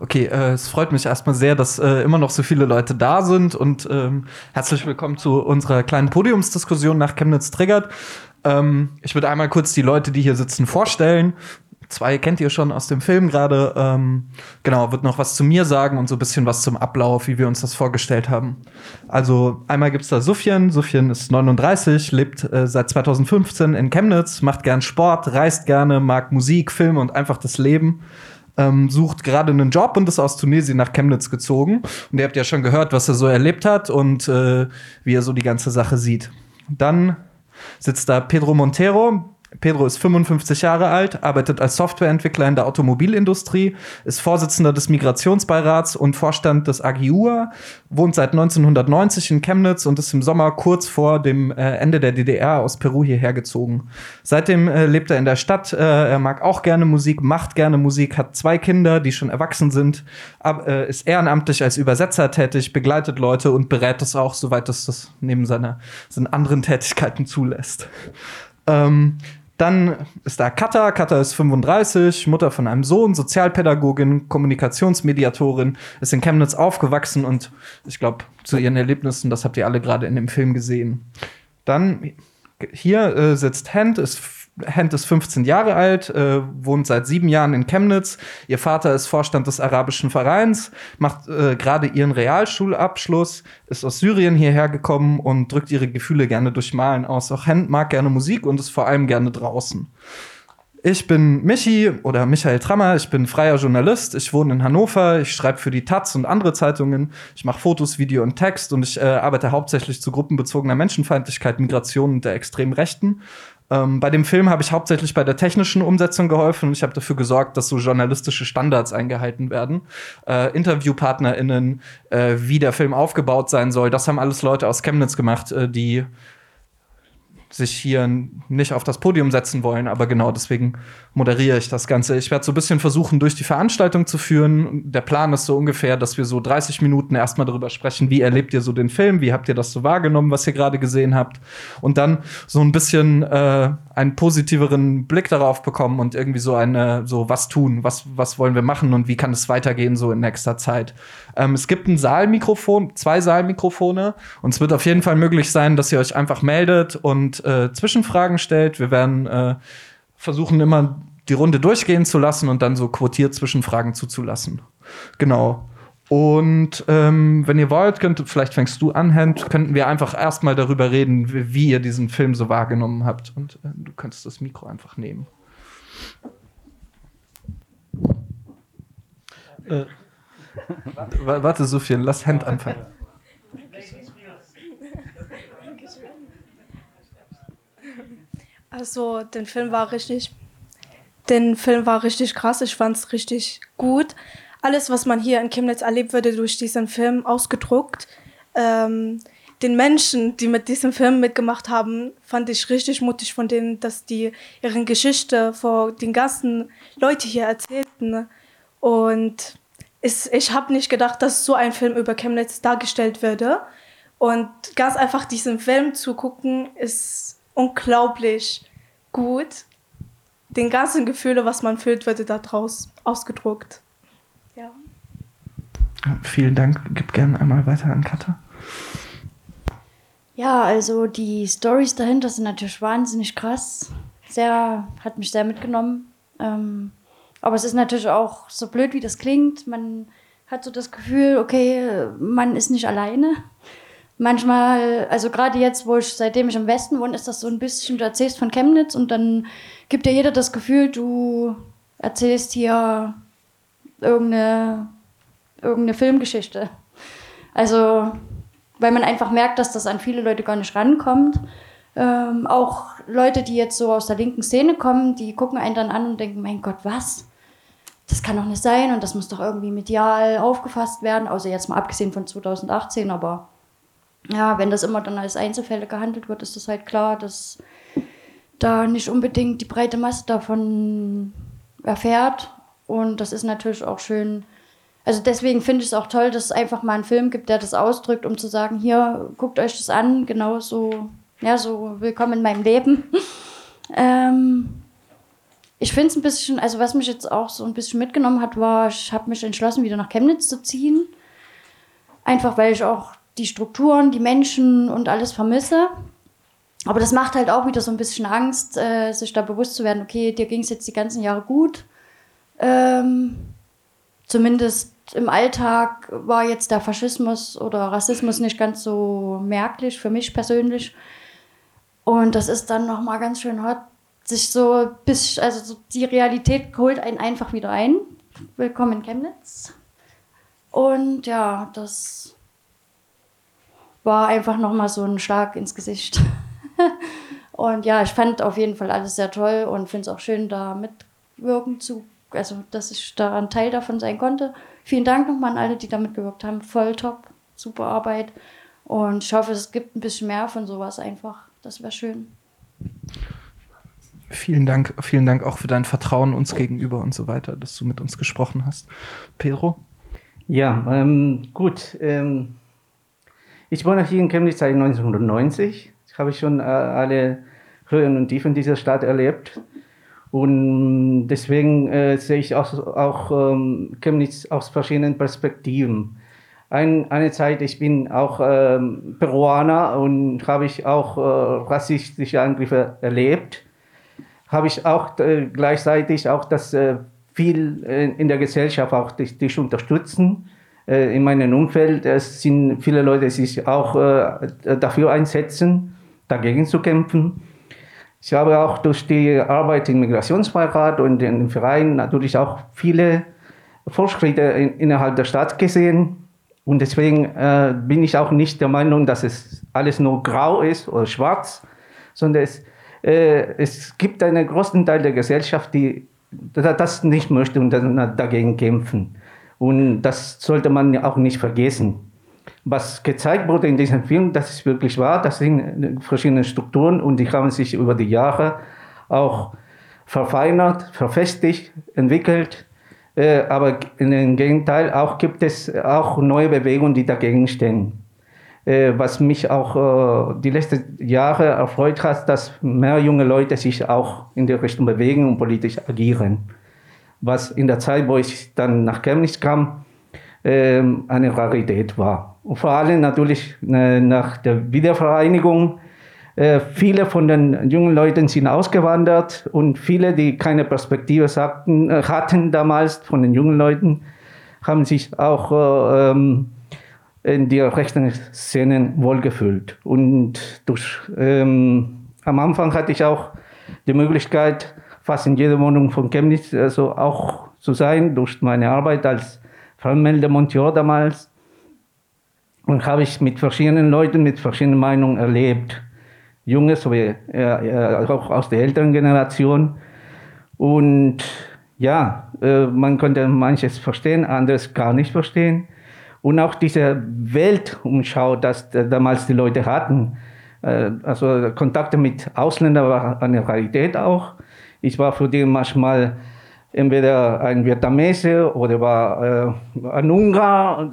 Okay, äh, es freut mich erstmal sehr, dass äh, immer noch so viele Leute da sind und ähm, herzlich willkommen zu unserer kleinen Podiumsdiskussion nach Chemnitz Triggert. Ähm, ich würde einmal kurz die Leute, die hier sitzen, vorstellen. Zwei kennt ihr schon aus dem Film gerade. Ähm, genau, wird noch was zu mir sagen und so ein bisschen was zum Ablauf, wie wir uns das vorgestellt haben. Also einmal gibt's da Sufjan. Sufjan ist 39, lebt äh, seit 2015 in Chemnitz, macht gern Sport, reist gerne, mag Musik, Film und einfach das Leben ähm, sucht gerade einen Job und ist aus Tunesien nach Chemnitz gezogen. Und ihr habt ja schon gehört, was er so erlebt hat und äh, wie er so die ganze Sache sieht. Dann sitzt da Pedro Montero, Pedro ist 55 Jahre alt, arbeitet als Softwareentwickler in der Automobilindustrie, ist Vorsitzender des Migrationsbeirats und Vorstand des AGIUA, wohnt seit 1990 in Chemnitz und ist im Sommer kurz vor dem äh, Ende der DDR aus Peru hierher gezogen. Seitdem äh, lebt er in der Stadt, äh, er mag auch gerne Musik, macht gerne Musik, hat zwei Kinder, die schon erwachsen sind, ist ehrenamtlich als Übersetzer tätig, begleitet Leute und berät es auch, soweit es das neben seiner, seinen anderen Tätigkeiten zulässt. Ähm, dann ist da Katha. Katha ist 35, Mutter von einem Sohn, Sozialpädagogin, Kommunikationsmediatorin, ist in Chemnitz aufgewachsen und ich glaube, zu ihren Erlebnissen, das habt ihr alle gerade in dem Film gesehen. Dann hier äh, sitzt Hand, ist Hand ist 15 Jahre alt, äh, wohnt seit sieben Jahren in Chemnitz. Ihr Vater ist Vorstand des arabischen Vereins, macht äh, gerade ihren Realschulabschluss, ist aus Syrien hierher gekommen und drückt ihre Gefühle gerne durch Malen aus. Auch Hand mag gerne Musik und ist vor allem gerne draußen. Ich bin Michi oder Michael Trammer, ich bin freier Journalist, ich wohne in Hannover, ich schreibe für die Taz und andere Zeitungen, ich mache Fotos, Video und Text und ich äh, arbeite hauptsächlich zu gruppenbezogener Menschenfeindlichkeit, Migration und der extremen Rechten. Ähm, bei dem Film habe ich hauptsächlich bei der technischen Umsetzung geholfen und ich habe dafür gesorgt, dass so journalistische Standards eingehalten werden. Äh, InterviewpartnerInnen, äh, wie der Film aufgebaut sein soll, das haben alles Leute aus Chemnitz gemacht, äh, die sich hier nicht auf das Podium setzen wollen, aber genau deswegen moderiere ich das Ganze. Ich werde so ein bisschen versuchen, durch die Veranstaltung zu führen. Der Plan ist so ungefähr, dass wir so 30 Minuten erstmal darüber sprechen, wie erlebt ihr so den Film, wie habt ihr das so wahrgenommen, was ihr gerade gesehen habt. Und dann so ein bisschen äh, einen positiveren Blick darauf bekommen und irgendwie so eine, so was tun, was, was wollen wir machen und wie kann es weitergehen so in nächster Zeit. Ähm, es gibt ein Saalmikrofon, zwei Saalmikrofone und es wird auf jeden Fall möglich sein, dass ihr euch einfach meldet und äh, Zwischenfragen stellt. Wir werden äh, versuchen immer die Runde durchgehen zu lassen und dann so quotiert Zwischenfragen zuzulassen. Genau. Und ähm, wenn ihr wollt, könnt, vielleicht fängst du an, Hand, könnten wir einfach erstmal darüber reden, wie, wie, ihr diesen Film so wahrgenommen habt. Und äh, du könntest das Mikro einfach nehmen. Äh, warte, Sophie, lass Hand anfangen. Also, den Film war richtig, den Film war richtig krass. Ich fand es richtig gut. Alles, was man hier in Chemnitz erlebt, wurde durch diesen Film ausgedruckt. Ähm, den Menschen, die mit diesem Film mitgemacht haben, fand ich richtig mutig von denen, dass die ihre Geschichte vor den ganzen Leuten hier erzählten. Und ich, ich habe nicht gedacht, dass so ein Film über Chemnitz dargestellt würde. Und ganz einfach diesen Film zu gucken, ist unglaublich gut. Den ganzen Gefühle, was man fühlt, wird da draus ausgedruckt. Ja. Vielen Dank. Gib gerne einmal weiter an Katha. Ja, also die Stories dahinter sind natürlich wahnsinnig krass. Sehr, hat mich sehr mitgenommen. Ähm, aber es ist natürlich auch so blöd, wie das klingt. Man hat so das Gefühl, okay, man ist nicht alleine manchmal, also gerade jetzt, wo ich, seitdem ich im Westen wohne, ist das so ein bisschen, du erzählst von Chemnitz und dann gibt dir jeder das Gefühl, du erzählst hier irgendeine, irgendeine Filmgeschichte. Also, weil man einfach merkt, dass das an viele Leute gar nicht rankommt. Ähm, auch Leute, die jetzt so aus der linken Szene kommen, die gucken einen dann an und denken, mein Gott, was? Das kann doch nicht sein und das muss doch irgendwie medial aufgefasst werden, außer jetzt mal abgesehen von 2018, aber ja, wenn das immer dann als Einzelfälle gehandelt wird, ist das halt klar, dass da nicht unbedingt die breite Masse davon erfährt. Und das ist natürlich auch schön. Also deswegen finde ich es auch toll, dass es einfach mal einen Film gibt, der das ausdrückt, um zu sagen, hier, guckt euch das an, genau so, ja, so willkommen in meinem Leben. ähm, ich finde es ein bisschen, also was mich jetzt auch so ein bisschen mitgenommen hat, war, ich habe mich entschlossen, wieder nach Chemnitz zu ziehen. Einfach weil ich auch die Strukturen, die Menschen und alles vermisse. Aber das macht halt auch wieder so ein bisschen Angst, äh, sich da bewusst zu werden, okay, dir ging es jetzt die ganzen Jahre gut. Ähm, zumindest im Alltag war jetzt der Faschismus oder Rassismus nicht ganz so merklich für mich persönlich. Und das ist dann nochmal ganz schön hart, sich so bis, also so die Realität holt einen einfach wieder ein. Willkommen in Chemnitz. Und ja, das war einfach nochmal so ein Schlag ins Gesicht. und ja, ich fand auf jeden Fall alles sehr toll und finde es auch schön, da mitwirken zu, also dass ich da ein Teil davon sein konnte. Vielen Dank nochmal an alle, die da mitgewirkt haben. Voll top, super Arbeit. Und ich hoffe, es gibt ein bisschen mehr von sowas einfach. Das wäre schön. Vielen Dank, vielen Dank auch für dein Vertrauen uns gegenüber und so weiter, dass du mit uns gesprochen hast. Pedro? Ja, ähm, gut. Ähm, ich wohne hier in Chemnitz seit 1990. Ich habe schon äh, alle Höhen und Tiefen dieser Stadt erlebt. Und deswegen äh, sehe ich auch, auch ähm, Chemnitz aus verschiedenen Perspektiven. Ein, eine Zeit, ich bin auch ähm, Peruaner und habe ich auch äh, rassistische Angriffe erlebt habe ich auch äh, gleichzeitig auch das äh, viel äh, in der Gesellschaft auch dich, dich unterstützen. Äh, in meinem Umfeld es sind viele Leute, die sich auch äh, dafür einsetzen, dagegen zu kämpfen. Ich habe auch durch die Arbeit im Migrationsbeirat und im Verein natürlich auch viele Fortschritte in, innerhalb der Stadt gesehen. Und deswegen äh, bin ich auch nicht der Meinung, dass es alles nur grau ist oder schwarz, sondern es äh, es gibt einen großen Teil der Gesellschaft, die das nicht möchte und dagegen kämpfen. Und das sollte man auch nicht vergessen. Was gezeigt wurde in diesem Film, das ist wirklich wahr, das sind verschiedene Strukturen und die haben sich über die Jahre auch verfeinert, verfestigt, entwickelt. Äh, aber im Gegenteil auch gibt es auch neue Bewegungen, die dagegen stehen. Äh, was mich auch äh, die letzten Jahre erfreut hat, dass mehr junge Leute sich auch in die Richtung bewegen und politisch agieren. Was in der Zeit, wo ich dann nach Chemnitz kam, ähm, eine Rarität war. Und vor allem natürlich nach der Wiedervereinigung. Viele von den jungen Leuten sind ausgewandert und viele, die keine Perspektive sagten, hatten damals von den jungen Leuten, haben sich auch ähm, in die rechten Szenen wohlgefühlt. Und durch, ähm, am Anfang hatte ich auch die Möglichkeit, fast in jeder Wohnung von Chemnitz also auch zu sein, durch meine Arbeit als Fernmeldemonteur damals. Und habe ich mit verschiedenen Leuten, mit verschiedenen Meinungen erlebt. Junge sowie äh, auch aus der älteren Generation. Und ja, äh, man konnte manches verstehen, anderes gar nicht verstehen. Und auch diese Weltumschau, das damals die Leute hatten. Äh, also Kontakte mit Ausländern war eine Realität auch. Ich war für die manchmal entweder ein Vietnamese oder war äh, ein Ungar.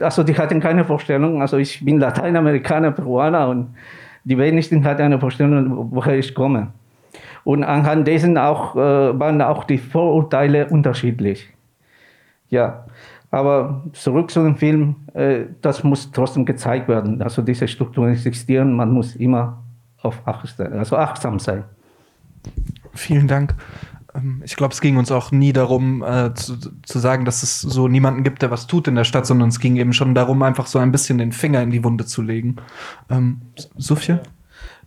Also die hatten keine Vorstellung. Also ich bin Lateinamerikaner, Peruaner und die wenigsten hatten eine Vorstellung, woher ich komme. Und anhand dessen auch, äh, waren auch die Vorurteile unterschiedlich. Ja, aber zurück zu dem Film, äh, das muss trotzdem gezeigt werden. Also diese Strukturen existieren, man muss immer auf also achtsam sein. Vielen Dank. Ähm, ich glaube, es ging uns auch nie darum, äh, zu, zu, sagen, dass es so niemanden gibt, der was tut in der Stadt, sondern es ging eben schon darum, einfach so ein bisschen den Finger in die Wunde zu legen. Ähm, Sophia?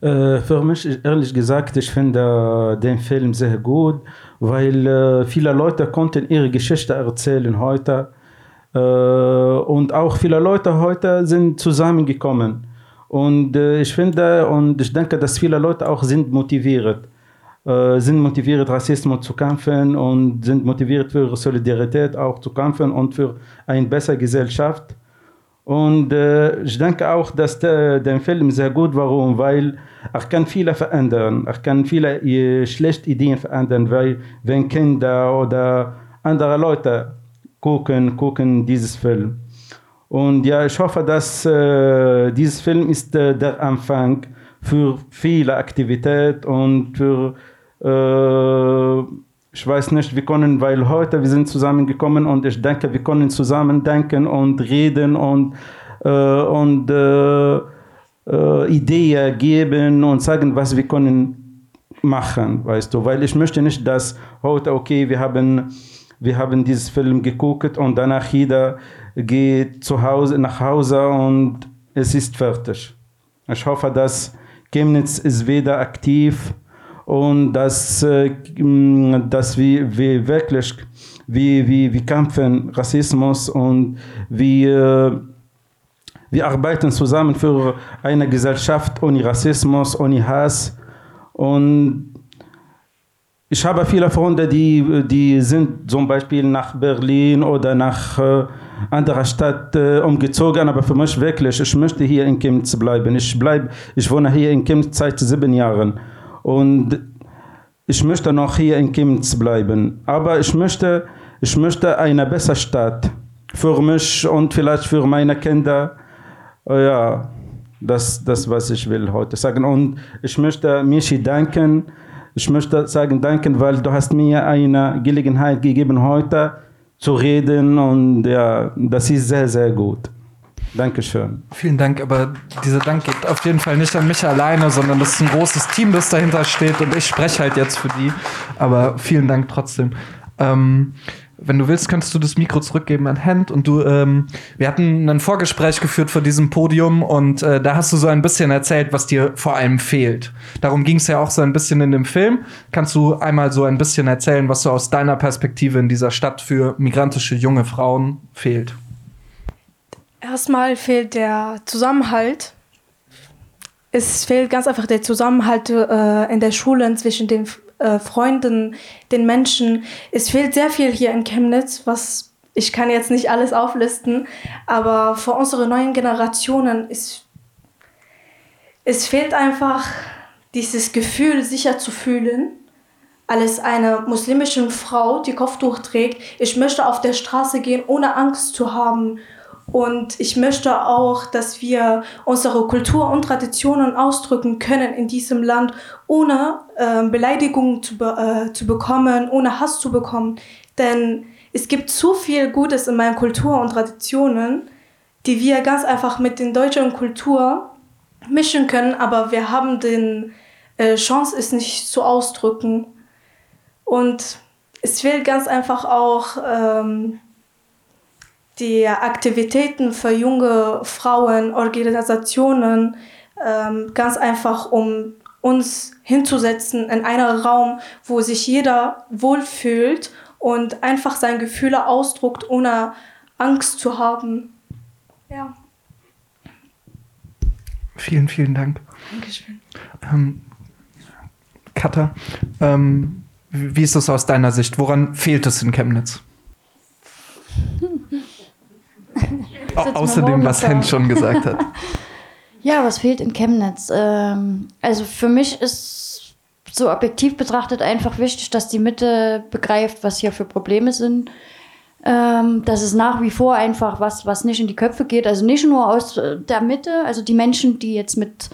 Äh, für mich, ehrlich gesagt, ich finde äh, den Film sehr gut, weil äh, viele Leute konnten ihre Geschichte erzählen heute äh, und auch viele Leute heute sind zusammengekommen. Und ich finde und ich denke, dass viele Leute auch sind motiviert. Äh, sind motiviert, Rassismus zu kämpfen und sind motiviert für Solidarität auch zu kämpfen und für eine bessere Gesellschaft. Und äh, ich denke auch, dass der, der Film sehr gut warum, weil er kann viele verändern. Er kann viele äh, schlechte Ideen verändern, weil wenn Kinder oder andere Leute gucken, gucken dieses Film. Und ja, ich hoffe, dass äh, dieses Film ist äh, der Anfang für viele Aktivität und für äh, ich weiß nicht, wir können, weil heute wir sind zusammengekommen und ich denke, wir können zusammen denken und reden und, äh, und äh, äh, Ideen geben und sagen, was wir können machen, weißt du, weil ich möchte nicht, dass heute, okay, wir haben, wir haben dieses Film geguckt und danach jeder geht zu Hause, nach Hause und es ist fertig. Ich hoffe, dass Chemnitz ist wieder aktiv und dass, äh, dass wir, wir wirklich wir, wir, wir kämpfen Rassismus und wir, wir arbeiten zusammen für eine Gesellschaft ohne Rassismus, ohne Hass. Und ich habe viele Freunde, die, die sind zum Beispiel nach Berlin oder nach äh, anderer Stadt äh, umgezogen, aber für mich wirklich, ich möchte hier in Chemnitz bleiben. Ich bleib, ich wohne hier in Chemnitz seit sieben Jahren und ich möchte noch hier in Chemnitz bleiben. Aber ich möchte, ich möchte eine bessere Stadt für mich und vielleicht für meine Kinder. Äh, ja, das, das was ich will heute sagen. Und ich möchte Michi danken ich möchte sagen, danke, weil du hast mir eine Gelegenheit gegeben, heute zu reden und ja, das ist sehr, sehr gut. Dankeschön. Vielen Dank, aber dieser Dank geht auf jeden Fall nicht an mich alleine, sondern das ist ein großes Team, das dahinter steht und ich spreche halt jetzt für die. Aber vielen Dank trotzdem. Ähm, wenn du willst, könntest du das Mikro zurückgeben an Hand und du, ähm, wir hatten ein Vorgespräch geführt vor diesem Podium und äh, da hast du so ein bisschen erzählt, was dir vor allem fehlt. Darum ging es ja auch so ein bisschen in dem Film. Kannst du einmal so ein bisschen erzählen, was so aus deiner Perspektive in dieser Stadt für migrantische junge Frauen fehlt? Erstmal fehlt der Zusammenhalt. Es fehlt ganz einfach der Zusammenhalt äh, in der Schule zwischen den äh, Freunden, den Menschen. Es fehlt sehr viel hier in Chemnitz, was ich kann jetzt nicht alles auflisten, aber für unsere neuen Generationen ist es fehlt einfach dieses Gefühl, sicher zu fühlen, als eine muslimische Frau, die Kopftuch trägt. Ich möchte auf der Straße gehen, ohne Angst zu haben und ich möchte auch, dass wir unsere Kultur und Traditionen ausdrücken können in diesem Land, ohne äh, Beleidigungen zu, be äh, zu bekommen, ohne Hass zu bekommen. Denn es gibt zu viel Gutes in meinen Kultur und Traditionen, die wir ganz einfach mit den deutschen Kultur mischen können, aber wir haben den äh, Chance, es nicht zu ausdrücken. Und es fehlt ganz einfach auch ähm, die Aktivitäten für junge Frauen, Organisationen, ähm, ganz einfach, um uns hinzusetzen in einen Raum, wo sich jeder wohlfühlt und einfach seine Gefühle ausdruckt, ohne Angst zu haben. Ja. Vielen, vielen Dank. Dankeschön. Ähm, Katha, ähm, wie ist das aus deiner Sicht? Woran fehlt es in Chemnitz? Außerdem, was Hen schon gesagt hat. ja, was fehlt in Chemnitz? Ähm, also für mich ist so objektiv betrachtet einfach wichtig, dass die Mitte begreift, was hier für Probleme sind. Ähm, dass es nach wie vor einfach was, was nicht in die Köpfe geht. Also nicht nur aus der Mitte, also die Menschen, die jetzt mit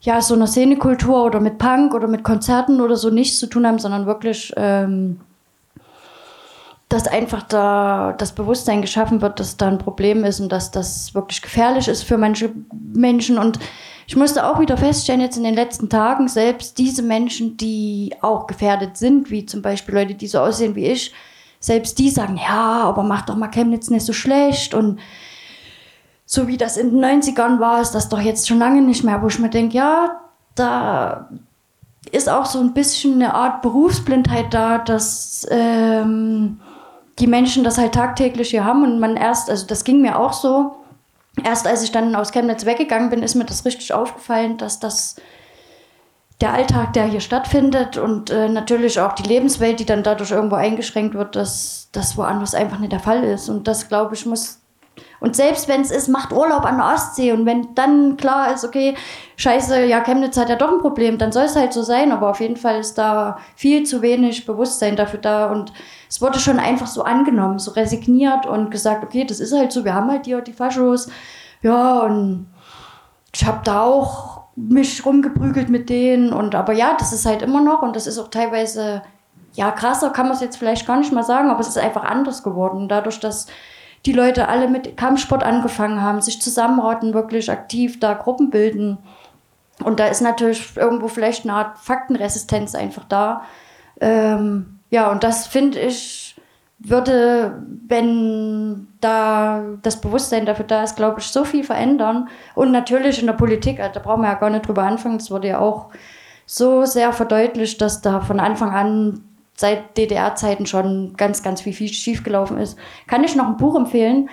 ja, so einer Szenekultur oder mit Punk oder mit Konzerten oder so nichts zu tun haben, sondern wirklich ähm, dass einfach da das Bewusstsein geschaffen wird, dass da ein Problem ist und dass das wirklich gefährlich ist für manche Menschen. Und ich musste auch wieder feststellen, jetzt in den letzten Tagen, selbst diese Menschen, die auch gefährdet sind, wie zum Beispiel Leute, die so aussehen wie ich, selbst die sagen, ja, aber mach doch mal Chemnitz nicht so schlecht und so wie das in den 90ern war, ist das doch jetzt schon lange nicht mehr, wo ich mir denke, ja, da ist auch so ein bisschen eine Art Berufsblindheit da, dass ähm, die Menschen das halt tagtäglich hier haben und man erst, also das ging mir auch so, erst als ich dann aus Chemnitz weggegangen bin, ist mir das richtig aufgefallen, dass das der Alltag, der hier stattfindet und äh, natürlich auch die Lebenswelt, die dann dadurch irgendwo eingeschränkt wird, dass das woanders einfach nicht der Fall ist. Und das, glaube ich, muss und selbst wenn es ist, macht Urlaub an der Ostsee. Und wenn dann klar ist, okay, scheiße, ja, Chemnitz hat ja doch ein Problem, dann soll es halt so sein, aber auf jeden Fall ist da viel zu wenig Bewusstsein dafür da. Und es wurde schon einfach so angenommen, so resigniert und gesagt, okay, das ist halt so, wir haben halt hier die Faschos, ja, und ich habe da auch mich rumgeprügelt mit denen. Und aber ja, das ist halt immer noch. Und das ist auch teilweise ja, krasser kann man es jetzt vielleicht gar nicht mal sagen, aber es ist einfach anders geworden. Dadurch, dass die Leute alle mit Kampfsport angefangen haben, sich zusammenraten, wirklich aktiv da Gruppen bilden. Und da ist natürlich irgendwo vielleicht eine Art Faktenresistenz einfach da. Ähm, ja, und das finde ich, würde, wenn da das Bewusstsein dafür da ist, glaube ich, so viel verändern. Und natürlich in der Politik, da brauchen wir ja gar nicht drüber anfangen, das wurde ja auch so sehr verdeutlicht, dass da von Anfang an seit DDR-Zeiten schon ganz, ganz viel, viel schiefgelaufen ist. Kann ich noch ein Buch empfehlen?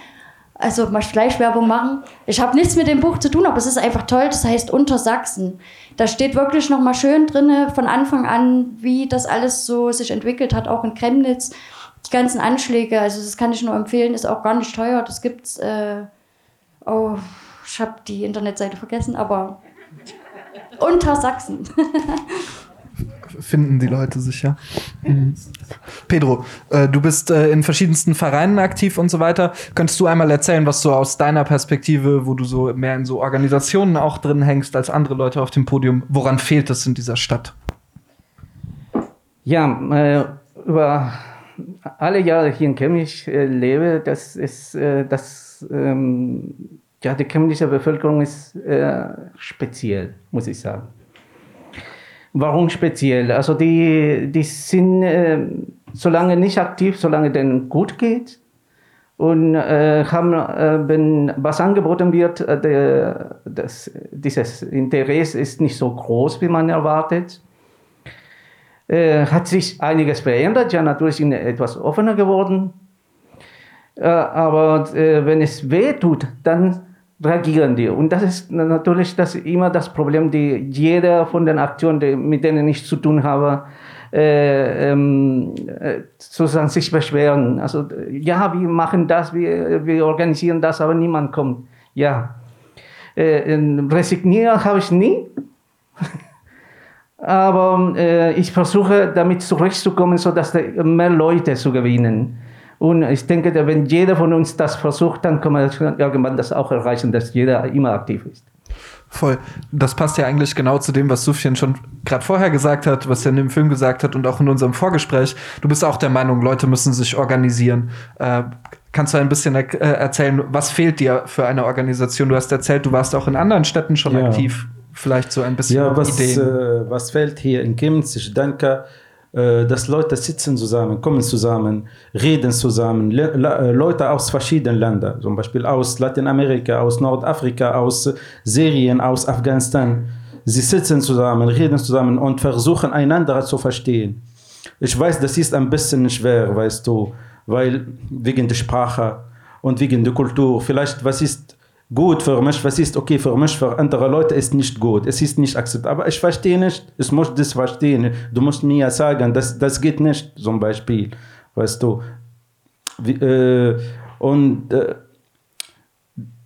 Also mal Fleischwerbung machen. Ich habe nichts mit dem Buch zu tun, aber es ist einfach toll. Das heißt Unter Sachsen. Da steht wirklich noch mal schön drin von Anfang an, wie das alles so sich entwickelt hat, auch in Chemnitz. Die ganzen Anschläge, also das kann ich nur empfehlen, ist auch gar nicht teuer. Das gibt's. Äh, oh, ich habe die Internetseite vergessen, aber unter Sachsen. Finden die Leute sicher. Mhm. Pedro, äh, du bist äh, in verschiedensten Vereinen aktiv und so weiter. Könntest du einmal erzählen, was so aus deiner Perspektive, wo du so mehr in so Organisationen auch drin hängst als andere Leute auf dem Podium, woran fehlt es in dieser Stadt? Ja, äh, über alle Jahre hier in Chemnitz äh, lebe, das ist, äh, das, ähm, ja, die chemnische Bevölkerung ist äh, speziell, muss ich sagen. Warum speziell? Also die, die sind äh, solange nicht aktiv, solange denen gut geht und äh, haben, äh, wenn was angeboten wird, äh, der, das, dieses Interesse ist nicht so groß, wie man erwartet. Äh, hat sich einiges verändert, ja natürlich sind etwas offener geworden, äh, aber wenn es weh tut, dann reagieren die. Und das ist natürlich das immer das Problem, die jeder von den Aktionen, die, mit denen ich zu tun habe, äh, ähm, äh, sozusagen sich beschweren. Also ja, wir machen das, wir, wir organisieren das, aber niemand kommt. Ja, äh, resignieren habe ich nie. aber äh, ich versuche damit zurechtzukommen, sodass mehr Leute zu gewinnen. Und ich denke, wenn jeder von uns das versucht, dann kann man irgendwann das auch erreichen, dass jeder immer aktiv ist. Voll. Das passt ja eigentlich genau zu dem, was Sufjan schon gerade vorher gesagt hat, was er in dem Film gesagt hat und auch in unserem Vorgespräch. Du bist auch der Meinung, Leute müssen sich organisieren. Äh, kannst du ein bisschen er äh, erzählen, was fehlt dir für eine Organisation? Du hast erzählt, du warst auch in anderen Städten schon ja. aktiv. Vielleicht so ein bisschen ja, was, Ideen. Äh, was fehlt hier in Chemnitz? Ich denke, äh, dass Leute sitzen zusammen, kommen zusammen, reden zusammen, Le äh, Leute aus verschiedenen Ländern, zum Beispiel aus Lateinamerika, aus Nordafrika, aus Syrien, aus Afghanistan. Sie sitzen zusammen, reden zusammen und versuchen einander zu verstehen. Ich weiß, das ist ein bisschen schwer, weißt du, weil wegen der Sprache und wegen der Kultur. Vielleicht, was ist gut für mich, was ist okay für mich, für andere Leute ist nicht gut, es ist nicht akzeptiert. Aber ich verstehe nicht, ich muss das verstehen. Du musst mir sagen, das, das geht nicht, zum Beispiel, weißt du. Wie, äh, und äh,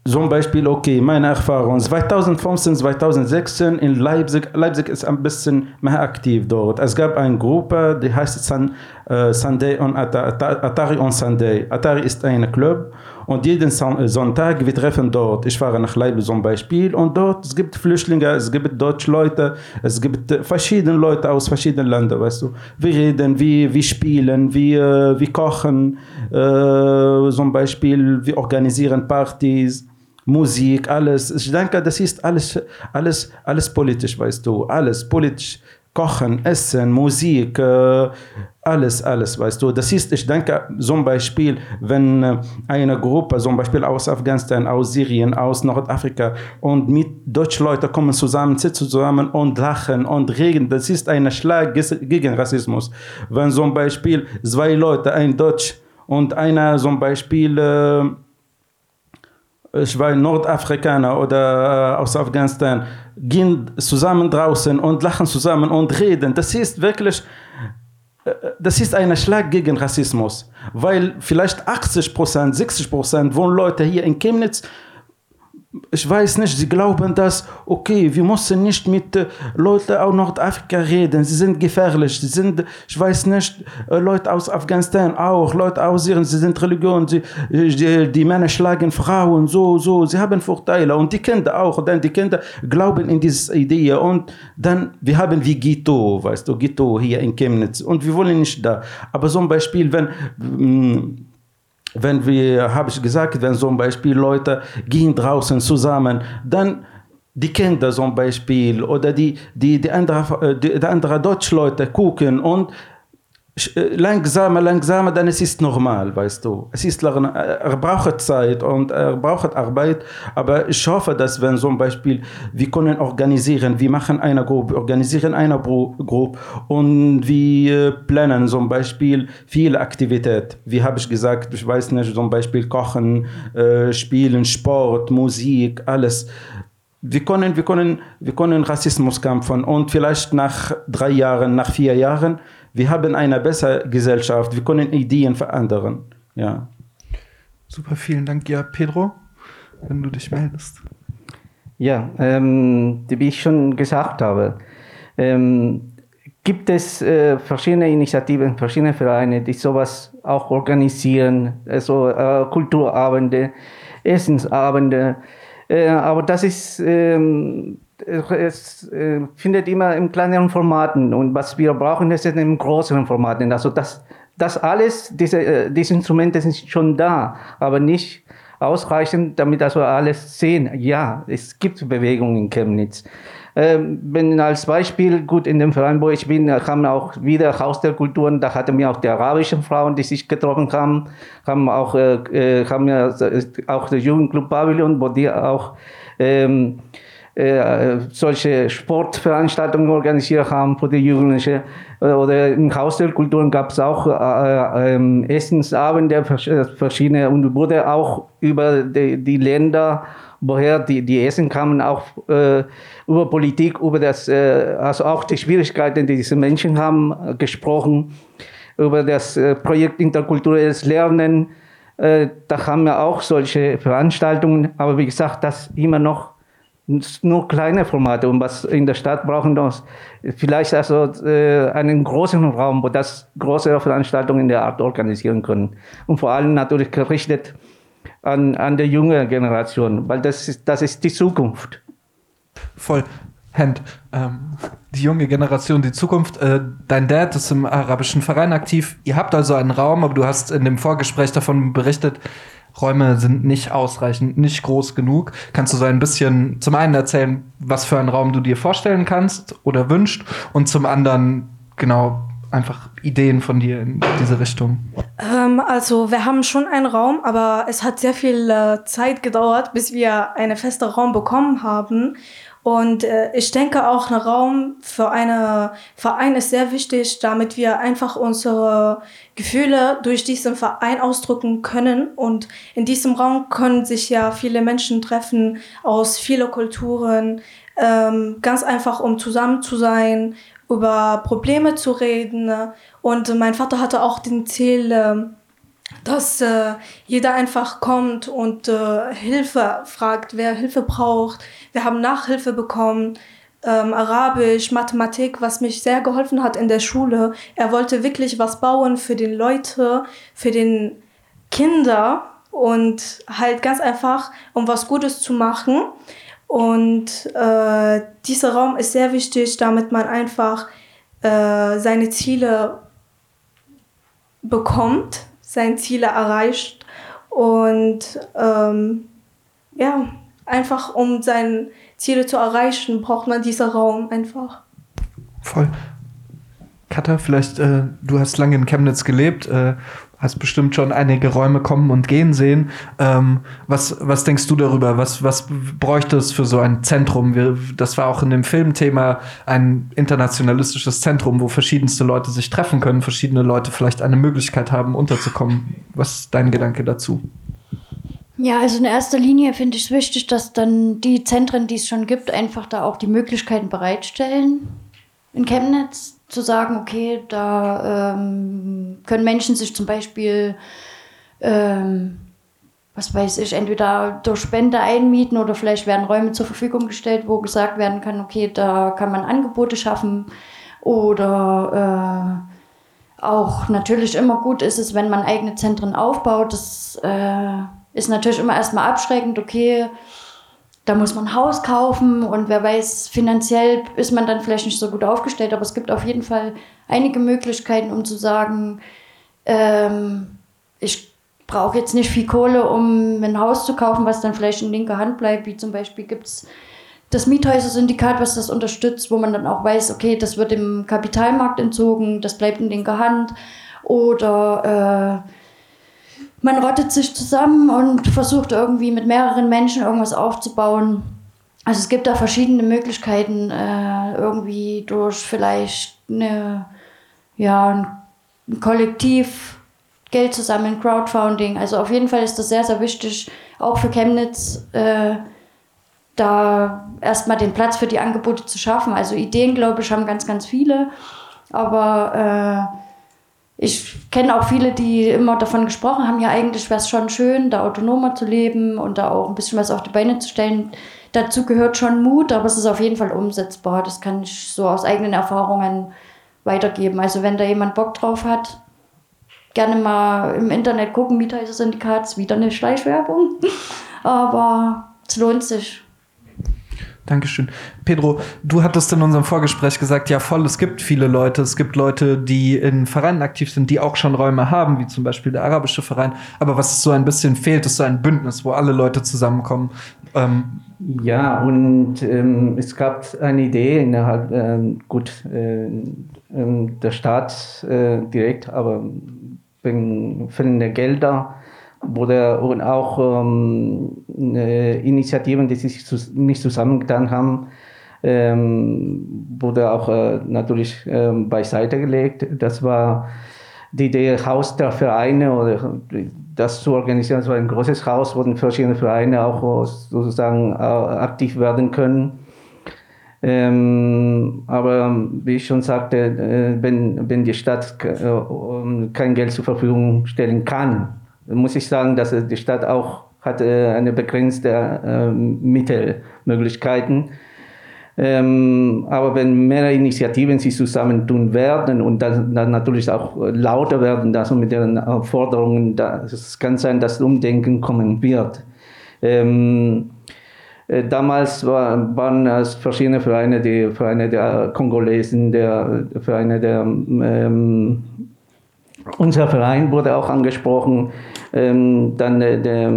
zum Beispiel, okay, meine Erfahrung 2015, 2016 in Leipzig. Leipzig ist ein bisschen mehr aktiv dort. Es gab eine Gruppe, die heißt Sun, äh, Sunday on Atari on Sunday. Atari ist ein Club und jeden Sonntag, wir treffen dort. Ich fahre nach Leipzig zum Beispiel und dort, es gibt Flüchtlinge, es gibt deutsche Leute, es gibt verschiedene Leute aus verschiedenen Ländern, weißt du. Wir reden, wir, wir spielen, wir, wir kochen, äh, zum Beispiel, wir organisieren Partys. Musik, alles. Ich denke, das ist alles, alles, alles politisch, weißt du, alles politisch. Kochen, Essen, Musik, äh, alles, alles, weißt du. Das ist, ich denke, zum Beispiel, wenn äh, eine Gruppe, zum Beispiel aus Afghanistan, aus Syrien, aus Nordafrika und mit deutschen Leuten kommen zusammen, sitzen zusammen und lachen und reden, das ist ein Schlag gegen Rassismus. Wenn zum Beispiel zwei Leute, ein Deutsch und einer zum Beispiel war Nordafrikaner oder äh, aus Afghanistan, gehen zusammen draußen und lachen zusammen und reden. Das ist wirklich, äh, das ist ein Schlag gegen Rassismus, weil vielleicht 80 Prozent, 60 Prozent von Leuten hier in Chemnitz ich weiß nicht, sie glauben, dass, okay, wir müssen nicht mit äh, Leuten aus Nordafrika reden, sie sind gefährlich, sie sind, ich weiß nicht, äh, Leute aus Afghanistan auch, Leute aus Syrien, sie sind Religion, sie, äh, die, die Männer schlagen Frauen, so, so, sie haben Vorteile. Und die Kinder auch, denn die Kinder glauben in diese Idee. Und dann, wir haben wie Ghetto, weißt du, Ghetto hier in Chemnitz. Und wir wollen nicht da, aber zum Beispiel, wenn, mm, wenn wir, habe ich gesagt, wenn zum Beispiel Leute gehen draußen zusammen, dann die Kinder zum Beispiel oder die, die, die, andere, die, die andere Deutschleute gucken und äh, langsamer, langsamer, dann es ist normal, weißt du. Es ist, er braucht Zeit und er braucht Arbeit, aber ich hoffe, dass wenn zum Beispiel wir können organisieren, wir machen eine Gruppe, organisieren eine Gruppe und wir planen zum Beispiel viele Aktivitäten. Wie habe ich gesagt, ich weiß nicht, zum Beispiel Kochen, äh, Spielen, Sport, Musik, alles wir können, wir können, wir können Rassismus kämpfen und vielleicht nach drei Jahren, nach vier Jahren, wir haben eine bessere Gesellschaft, wir können Ideen verändern. Ja. Super, vielen Dank, ja, Pedro, wenn du dich meldest. Ja, ähm, wie ich schon gesagt habe, ähm, gibt es äh, verschiedene Initiativen, verschiedene Vereine, die sowas auch organisieren, also äh, Kulturabende, Essensabende. Äh, aber das ist, ähm, es äh, findet immer in kleineren Formaten und was wir brauchen, ist in größeren Formaten. Also das, das alles, diese, äh, diese Instrumente sind schon da, aber nicht ausreichend, damit also alles sehen. Ja, es gibt Bewegungen in Chemnitz. Ähm, wenn als Beispiel, gut, in dem Verein, wo ich bin, haben auch wieder Haus der Kulturen, da hatten wir auch die arabischen Frauen, die sich getroffen haben, haben auch, äh, haben ja auch der Jugendclub Pavillon, wo die auch ähm, äh, solche Sportveranstaltungen organisiert haben für die Jugendlichen. Oder im Haus der Kulturen gab es auch äh, äh, Essensabende, verschiedene, und wurde auch über die, die Länder woher die, die Essen kamen, auch äh, über Politik, über das, äh, also auch die Schwierigkeiten, die diese Menschen haben, äh, gesprochen, über das äh, Projekt interkulturelles Lernen. Äh, da haben wir auch solche Veranstaltungen, aber wie gesagt, das immer noch nur kleine Formate und was in der Stadt brauchen wir vielleicht also äh, einen großen Raum, wo das große Veranstaltungen in der Art organisieren können und vor allem natürlich gerichtet an, an der jungen Generation, weil das ist, das ist die Zukunft. Voll. Hand, ähm, die junge Generation, die Zukunft. Äh, dein Dad ist im arabischen Verein aktiv. Ihr habt also einen Raum, aber du hast in dem Vorgespräch davon berichtet, Räume sind nicht ausreichend, nicht groß genug. Kannst du so ein bisschen zum einen erzählen, was für einen Raum du dir vorstellen kannst oder wünscht und zum anderen genau einfach Ideen von dir in diese Richtung? Ähm, also wir haben schon einen Raum, aber es hat sehr viel äh, Zeit gedauert, bis wir einen festen Raum bekommen haben. Und äh, ich denke auch, ein Raum für einen Verein ist sehr wichtig, damit wir einfach unsere Gefühle durch diesen Verein ausdrücken können. Und in diesem Raum können sich ja viele Menschen treffen aus vielen Kulturen, ähm, ganz einfach, um zusammen zu sein, über Probleme zu reden. Und mein Vater hatte auch den Ziel, ähm, dass äh, jeder einfach kommt und äh, Hilfe fragt, wer Hilfe braucht. Wir haben Nachhilfe bekommen, ähm, Arabisch, Mathematik, was mich sehr geholfen hat in der Schule. Er wollte wirklich was bauen für den Leute, für den Kinder und halt ganz einfach, um was Gutes zu machen. Und äh, dieser Raum ist sehr wichtig, damit man einfach äh, seine Ziele bekommt, seine Ziele erreicht und ähm, ja, einfach um seine Ziele zu erreichen, braucht man diesen Raum einfach. Voll. Katha, vielleicht, äh, du hast lange in Chemnitz gelebt. Äh, hast bestimmt schon einige Räume kommen und gehen sehen. Ähm, was, was denkst du darüber? Was, was bräuchte es für so ein Zentrum? Wir, das war auch in dem Filmthema ein internationalistisches Zentrum, wo verschiedenste Leute sich treffen können, verschiedene Leute vielleicht eine Möglichkeit haben, unterzukommen. Was ist dein Gedanke dazu? Ja, also in erster Linie finde ich es wichtig, dass dann die Zentren, die es schon gibt, einfach da auch die Möglichkeiten bereitstellen in Chemnitz zu sagen, okay, da ähm, können Menschen sich zum Beispiel ähm, was weiß ich, entweder durch Spende einmieten oder vielleicht werden Räume zur Verfügung gestellt, wo gesagt werden kann, okay, da kann man Angebote schaffen oder äh, auch natürlich immer gut ist es, wenn man eigene Zentren aufbaut. Das äh, ist natürlich immer erstmal abschreckend, okay, da muss man ein Haus kaufen und wer weiß, finanziell ist man dann vielleicht nicht so gut aufgestellt, aber es gibt auf jeden Fall einige Möglichkeiten, um zu sagen, ähm, ich brauche jetzt nicht viel Kohle, um ein Haus zu kaufen, was dann vielleicht in linker Hand bleibt, wie zum Beispiel gibt es das Miethäuser-Syndikat, was das unterstützt, wo man dann auch weiß, okay, das wird im Kapitalmarkt entzogen, das bleibt in linker Hand oder äh, man rottet sich zusammen und versucht irgendwie mit mehreren Menschen irgendwas aufzubauen. Also es gibt da verschiedene Möglichkeiten, äh, irgendwie durch vielleicht eine, ja, ein Kollektiv Geld zu sammeln, Crowdfunding. Also auf jeden Fall ist das sehr, sehr wichtig, auch für Chemnitz, äh, da erstmal den Platz für die Angebote zu schaffen. Also Ideen, glaube ich, haben ganz, ganz viele. Aber äh, ich kenne auch viele, die immer davon gesprochen haben, ja eigentlich wäre es schon schön, da autonomer zu leben und da auch ein bisschen was auf die Beine zu stellen. Dazu gehört schon Mut, aber es ist auf jeden Fall umsetzbar. Das kann ich so aus eigenen Erfahrungen weitergeben. Also wenn da jemand Bock drauf hat, gerne mal im Internet gucken, Miethäuser-Syndikat, wieder eine Schleichwerbung. aber es lohnt sich. Dankeschön. Pedro, du hattest in unserem Vorgespräch gesagt, ja voll, es gibt viele Leute, es gibt Leute, die in Vereinen aktiv sind, die auch schon Räume haben, wie zum Beispiel der arabische Verein. Aber was so ein bisschen fehlt, ist so ein Bündnis, wo alle Leute zusammenkommen. Ähm ja, und ähm, es gab eine Idee innerhalb, ähm, gut, äh, ähm, der Staat äh, direkt, aber wegen fehlender Gelder und auch ähm, Initiativen, die sich nicht zusammengetan haben, ähm, wurde auch äh, natürlich ähm, beiseite gelegt. Das war die Idee, Haus der Vereine oder das zu organisieren, so ein großes Haus, wo verschiedene Vereine auch sozusagen äh, aktiv werden können. Ähm, aber wie ich schon sagte, äh, wenn, wenn die Stadt äh, kein Geld zur Verfügung stellen kann, muss ich sagen, dass die Stadt auch hat äh, eine begrenzte äh, Mittelmöglichkeiten. Ähm, aber wenn mehrere Initiativen sich zusammentun werden und dann, natürlich auch lauter werden, also mit ihren Forderungen, es kann sein, dass Umdenken kommen wird. Ähm, äh, damals war, waren es verschiedene Vereine, die Vereine der Kongolesen, der Vereine der ähm, unser Verein wurde auch angesprochen, ähm, dann der, der,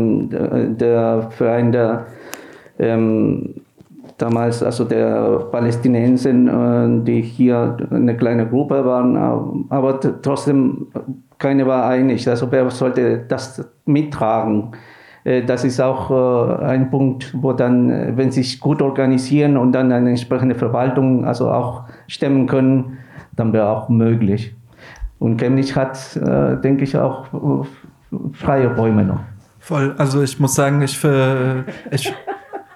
der, Verein der ähm, damals, also der Palästinenser, äh, die hier eine kleine Gruppe waren, aber trotzdem keine war einig. Also wer sollte das mittragen? Äh, das ist auch äh, ein Punkt, wo dann, wenn sie sich gut organisieren und dann eine entsprechende Verwaltung also auch stemmen können, dann wäre auch möglich. Und Chemnitz hat, äh, denke ich, auch äh, freie Räume noch. Voll. Also ich muss sagen, ich, äh, ich,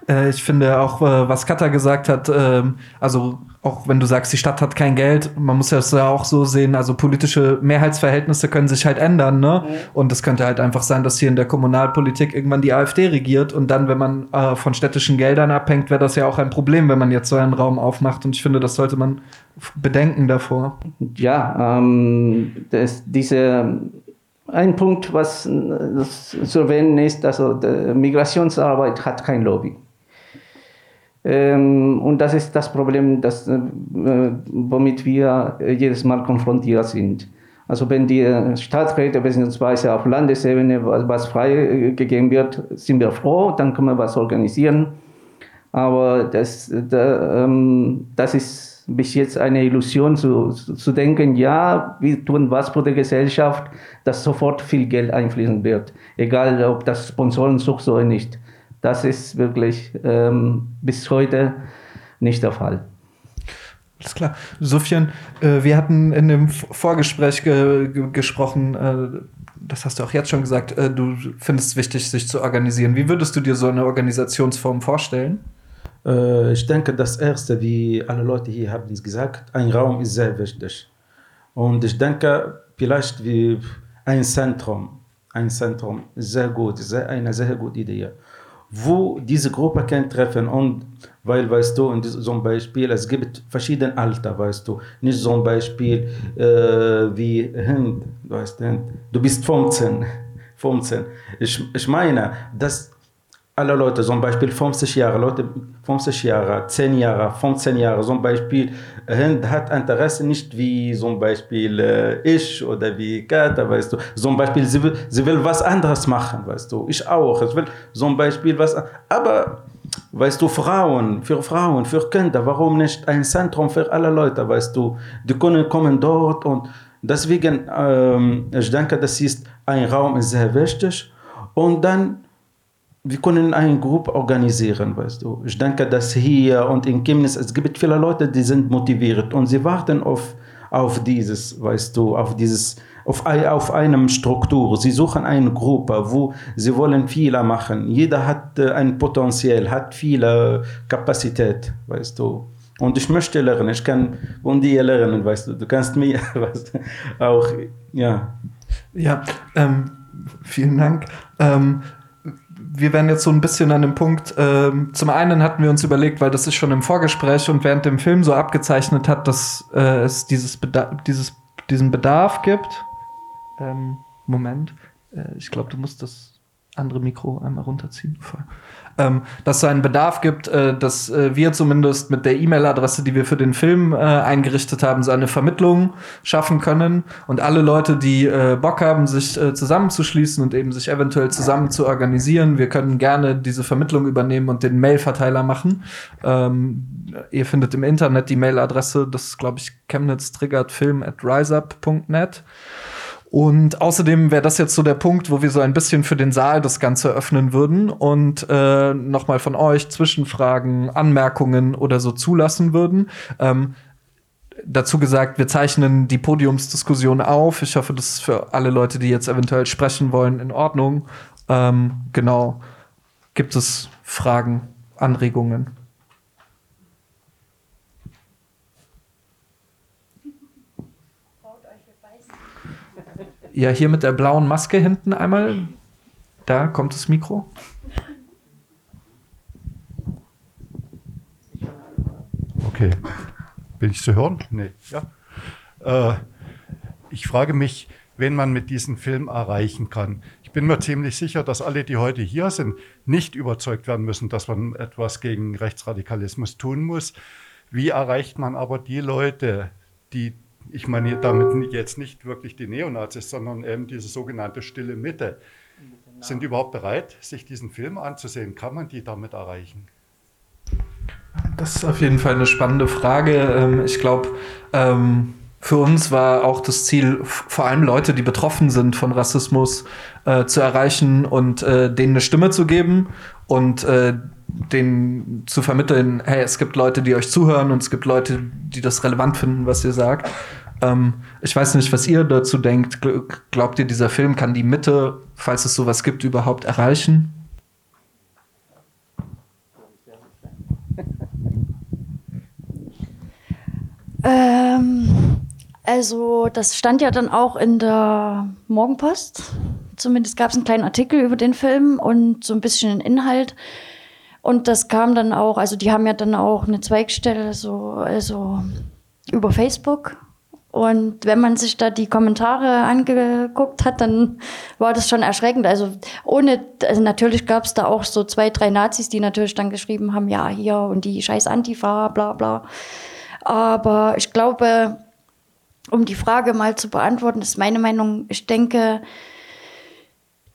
äh, ich finde auch, äh, was Katha gesagt hat, äh, also auch wenn du sagst, die Stadt hat kein Geld, man muss das ja auch so sehen, also politische Mehrheitsverhältnisse können sich halt ändern, ne? Mhm. Und es könnte halt einfach sein, dass hier in der Kommunalpolitik irgendwann die AfD regiert und dann, wenn man äh, von städtischen Geldern abhängt, wäre das ja auch ein Problem, wenn man jetzt so einen Raum aufmacht. Und ich finde, das sollte man bedenken davor. Ja, ähm, das, diese ein Punkt, was äh, zu erwähnen ist, also Migrationsarbeit hat kein Lobby. Ähm, und das ist das Problem, das, äh, womit wir jedes Mal konfrontiert sind. Also wenn die Staatsräte bzw. auf Landesebene was, was freigegeben wird, sind wir froh, dann können wir was organisieren. Aber das, da, ähm, das ist bis jetzt eine Illusion zu, zu denken, ja, wir tun was für die Gesellschaft, dass sofort viel Geld einfließen wird. Egal, ob das Sponsoren sucht oder nicht. Das ist wirklich ähm, bis heute nicht der Fall. Alles klar. Sofian, äh, wir hatten in dem Vorgespräch ge ge gesprochen, äh, das hast du auch jetzt schon gesagt, äh, du findest es wichtig, sich zu organisieren. Wie würdest du dir so eine Organisationsform vorstellen? Ich denke, das Erste, wie alle Leute hier haben es gesagt, ein Raum ist sehr wichtig. Und ich denke, vielleicht wie ein Zentrum ein Zentrum. Sehr gut, sehr, eine sehr gute Idee. Wo diese Gruppe kann treffen und weil, weißt du, und zum Beispiel, es gibt verschiedene Alter, weißt du, nicht zum Beispiel äh, wie Hind, weißt du, du bist 15, 15. Ich, ich meine, dass alle Leute, zum Beispiel 50 Jahre, Leute 50 Jahre, 10 Jahre, 15 Jahre, zum Beispiel, hat Interesse nicht wie zum Beispiel äh, ich oder wie Kata, weißt du. Zum Beispiel, sie will, sie will was anderes machen, weißt du. Ich auch. Ich will zum Beispiel was, aber weißt du, Frauen, für Frauen, für Kinder, warum nicht ein Zentrum für alle Leute, weißt du. Die können kommen dort und deswegen, ähm, ich denke, das ist ein Raum, ist sehr wichtig. Und dann wir können eine Gruppe organisieren, weißt du. Ich denke, dass hier und in Chemnitz, es gibt viele Leute, die sind motiviert und sie warten auf, auf dieses, weißt du, auf dieses, auf, auf einem Struktur. Sie suchen eine Gruppe, wo sie wollen Fehler machen. Jeder hat äh, ein Potenzial, hat viele Kapazität, weißt du. Und ich möchte lernen, ich kann von dir lernen, weißt du. Du kannst mir, weißt du, auch, ja. Ja, ähm, vielen Dank. Ähm, wir werden jetzt so ein bisschen an dem Punkt, ähm, zum einen hatten wir uns überlegt, weil das ist schon im Vorgespräch und während dem Film so abgezeichnet hat, dass äh, es dieses, Beda dieses diesen Bedarf gibt. Ähm, Moment, äh, ich glaube, du musst das andere Mikro einmal runterziehen. Ähm, dass es einen Bedarf gibt, äh, dass äh, wir zumindest mit der E-Mail-Adresse, die wir für den Film äh, eingerichtet haben, so eine Vermittlung schaffen können. Und alle Leute, die äh, Bock haben, sich äh, zusammenzuschließen und eben sich eventuell zusammen zu organisieren, wir können gerne diese Vermittlung übernehmen und den Mail-Verteiler machen. Ähm, ihr findet im Internet die Mail-Adresse, das ist, glaube ich, Chemnitz triggert film at riseup.net. Und außerdem wäre das jetzt so der Punkt, wo wir so ein bisschen für den Saal das Ganze öffnen würden und äh, nochmal von euch Zwischenfragen, Anmerkungen oder so zulassen würden. Ähm, dazu gesagt, wir zeichnen die Podiumsdiskussion auf. Ich hoffe, das ist für alle Leute, die jetzt eventuell sprechen wollen, in Ordnung. Ähm, genau. Gibt es Fragen, Anregungen? Ja, hier mit der blauen Maske hinten einmal. Da kommt das Mikro. Okay. Bin ich zu hören? Nee. Ja. Äh, ich frage mich, wen man mit diesem Film erreichen kann. Ich bin mir ziemlich sicher, dass alle, die heute hier sind, nicht überzeugt werden müssen, dass man etwas gegen Rechtsradikalismus tun muss. Wie erreicht man aber die Leute, die ich meine damit jetzt nicht wirklich die Neonazis, sondern eben diese sogenannte stille Mitte, sind überhaupt bereit, sich diesen Film anzusehen? Kann man die damit erreichen? Das ist auf jeden Fall eine spannende Frage. Ähm, ich glaube, ähm, für uns war auch das Ziel, vor allem Leute, die betroffen sind von Rassismus, äh, zu erreichen und äh, denen eine Stimme zu geben und äh, denen zu vermitteln, hey, es gibt Leute, die euch zuhören und es gibt Leute, die das relevant finden, was ihr sagt. Ähm, ich weiß nicht, was ihr dazu denkt. Glaubt ihr, dieser Film kann die Mitte, falls es sowas gibt, überhaupt erreichen? Ähm, also, das stand ja dann auch in der Morgenpost. Zumindest gab es einen kleinen Artikel über den Film und so ein bisschen Inhalt. Und das kam dann auch, also die haben ja dann auch eine Zweigstelle so, also über Facebook. Und wenn man sich da die Kommentare angeguckt hat, dann war das schon erschreckend. Also ohne, also natürlich gab es da auch so zwei, drei Nazis, die natürlich dann geschrieben haben, ja, hier und die scheiß Antifa, bla bla. Aber ich glaube, um die Frage mal zu beantworten, ist meine Meinung, ich denke,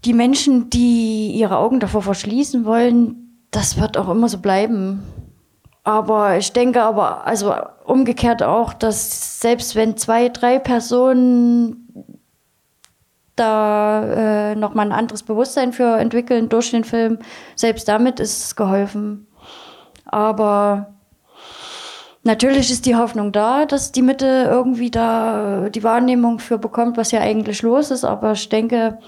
die Menschen, die ihre Augen davor verschließen wollen, das wird auch immer so bleiben. Aber ich denke aber, also umgekehrt auch, dass selbst wenn zwei, drei Personen da äh, nochmal ein anderes Bewusstsein für entwickeln durch den Film, selbst damit ist es geholfen. Aber natürlich ist die Hoffnung da, dass die Mitte irgendwie da die Wahrnehmung für bekommt, was ja eigentlich los ist. Aber ich denke,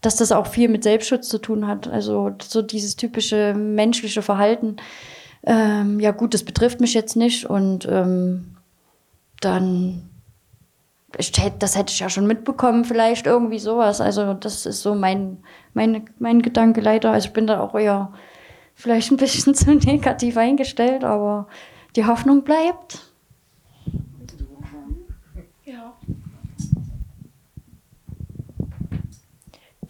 dass das auch viel mit Selbstschutz zu tun hat. Also so dieses typische menschliche Verhalten. Ähm, ja gut, das betrifft mich jetzt nicht und ähm, dann ich hätte, das hätte ich ja schon mitbekommen, vielleicht irgendwie sowas. Also das ist so mein, mein, mein Gedanke leider. Also ich bin da auch eher vielleicht ein bisschen zu negativ eingestellt, aber die Hoffnung bleibt. Ja.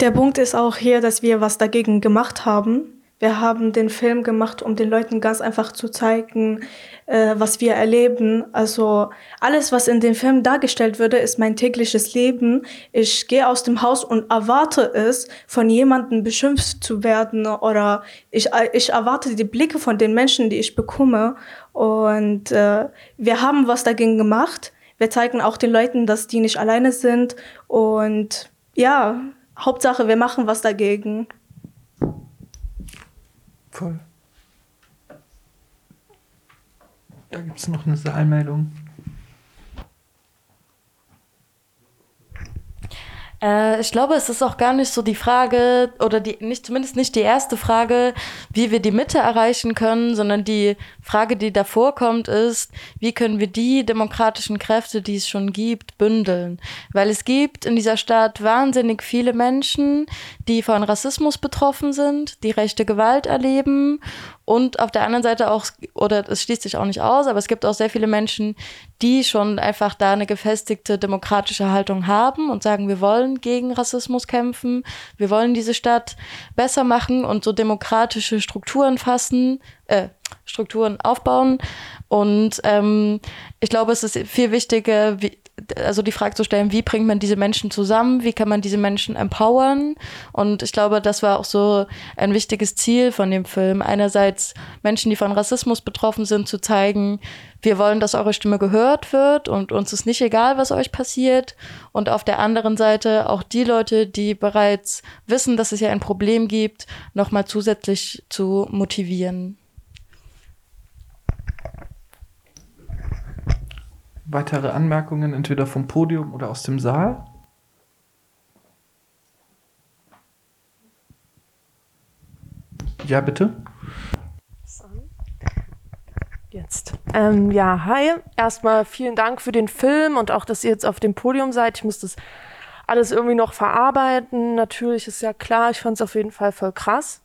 Der Punkt ist auch hier, dass wir was dagegen gemacht haben. Wir haben den Film gemacht, um den Leuten ganz einfach zu zeigen, äh, was wir erleben. Also alles, was in dem Film dargestellt würde, ist mein tägliches Leben. Ich gehe aus dem Haus und erwarte es, von jemandem beschimpft zu werden oder ich, ich erwarte die Blicke von den Menschen, die ich bekomme. Und äh, wir haben was dagegen gemacht. Wir zeigen auch den Leuten, dass die nicht alleine sind. Und ja, Hauptsache, wir machen was dagegen. Voll. Da gibt es noch eine Saalmeldung. Äh, ich glaube, es ist auch gar nicht so die Frage, oder die, nicht, zumindest nicht die erste Frage, wie wir die Mitte erreichen können, sondern die Frage, die davor kommt, ist, wie können wir die demokratischen Kräfte, die es schon gibt, bündeln? Weil es gibt in dieser Stadt wahnsinnig viele Menschen, die von Rassismus betroffen sind, die rechte Gewalt erleben und auf der anderen Seite auch, oder es schließt sich auch nicht aus, aber es gibt auch sehr viele Menschen, die schon einfach da eine gefestigte demokratische Haltung haben und sagen, wir wollen gegen Rassismus kämpfen, wir wollen diese Stadt besser machen und so demokratische Strukturen fassen, äh, Strukturen aufbauen. Und ähm, ich glaube, es ist viel wichtiger, wie, also die Frage zu stellen, wie bringt man diese Menschen zusammen, wie kann man diese Menschen empowern? Und ich glaube, das war auch so ein wichtiges Ziel von dem Film. Einerseits Menschen, die von Rassismus betroffen sind, zu zeigen, wir wollen, dass eure Stimme gehört wird und uns ist nicht egal, was euch passiert. Und auf der anderen Seite auch die Leute, die bereits wissen, dass es ja ein Problem gibt, nochmal zusätzlich zu motivieren. Weitere Anmerkungen entweder vom Podium oder aus dem Saal? Ja, bitte. Jetzt. Ähm, ja, hi. Erstmal vielen Dank für den Film und auch, dass ihr jetzt auf dem Podium seid. Ich muss das alles irgendwie noch verarbeiten. Natürlich ist ja klar, ich fand es auf jeden Fall voll krass.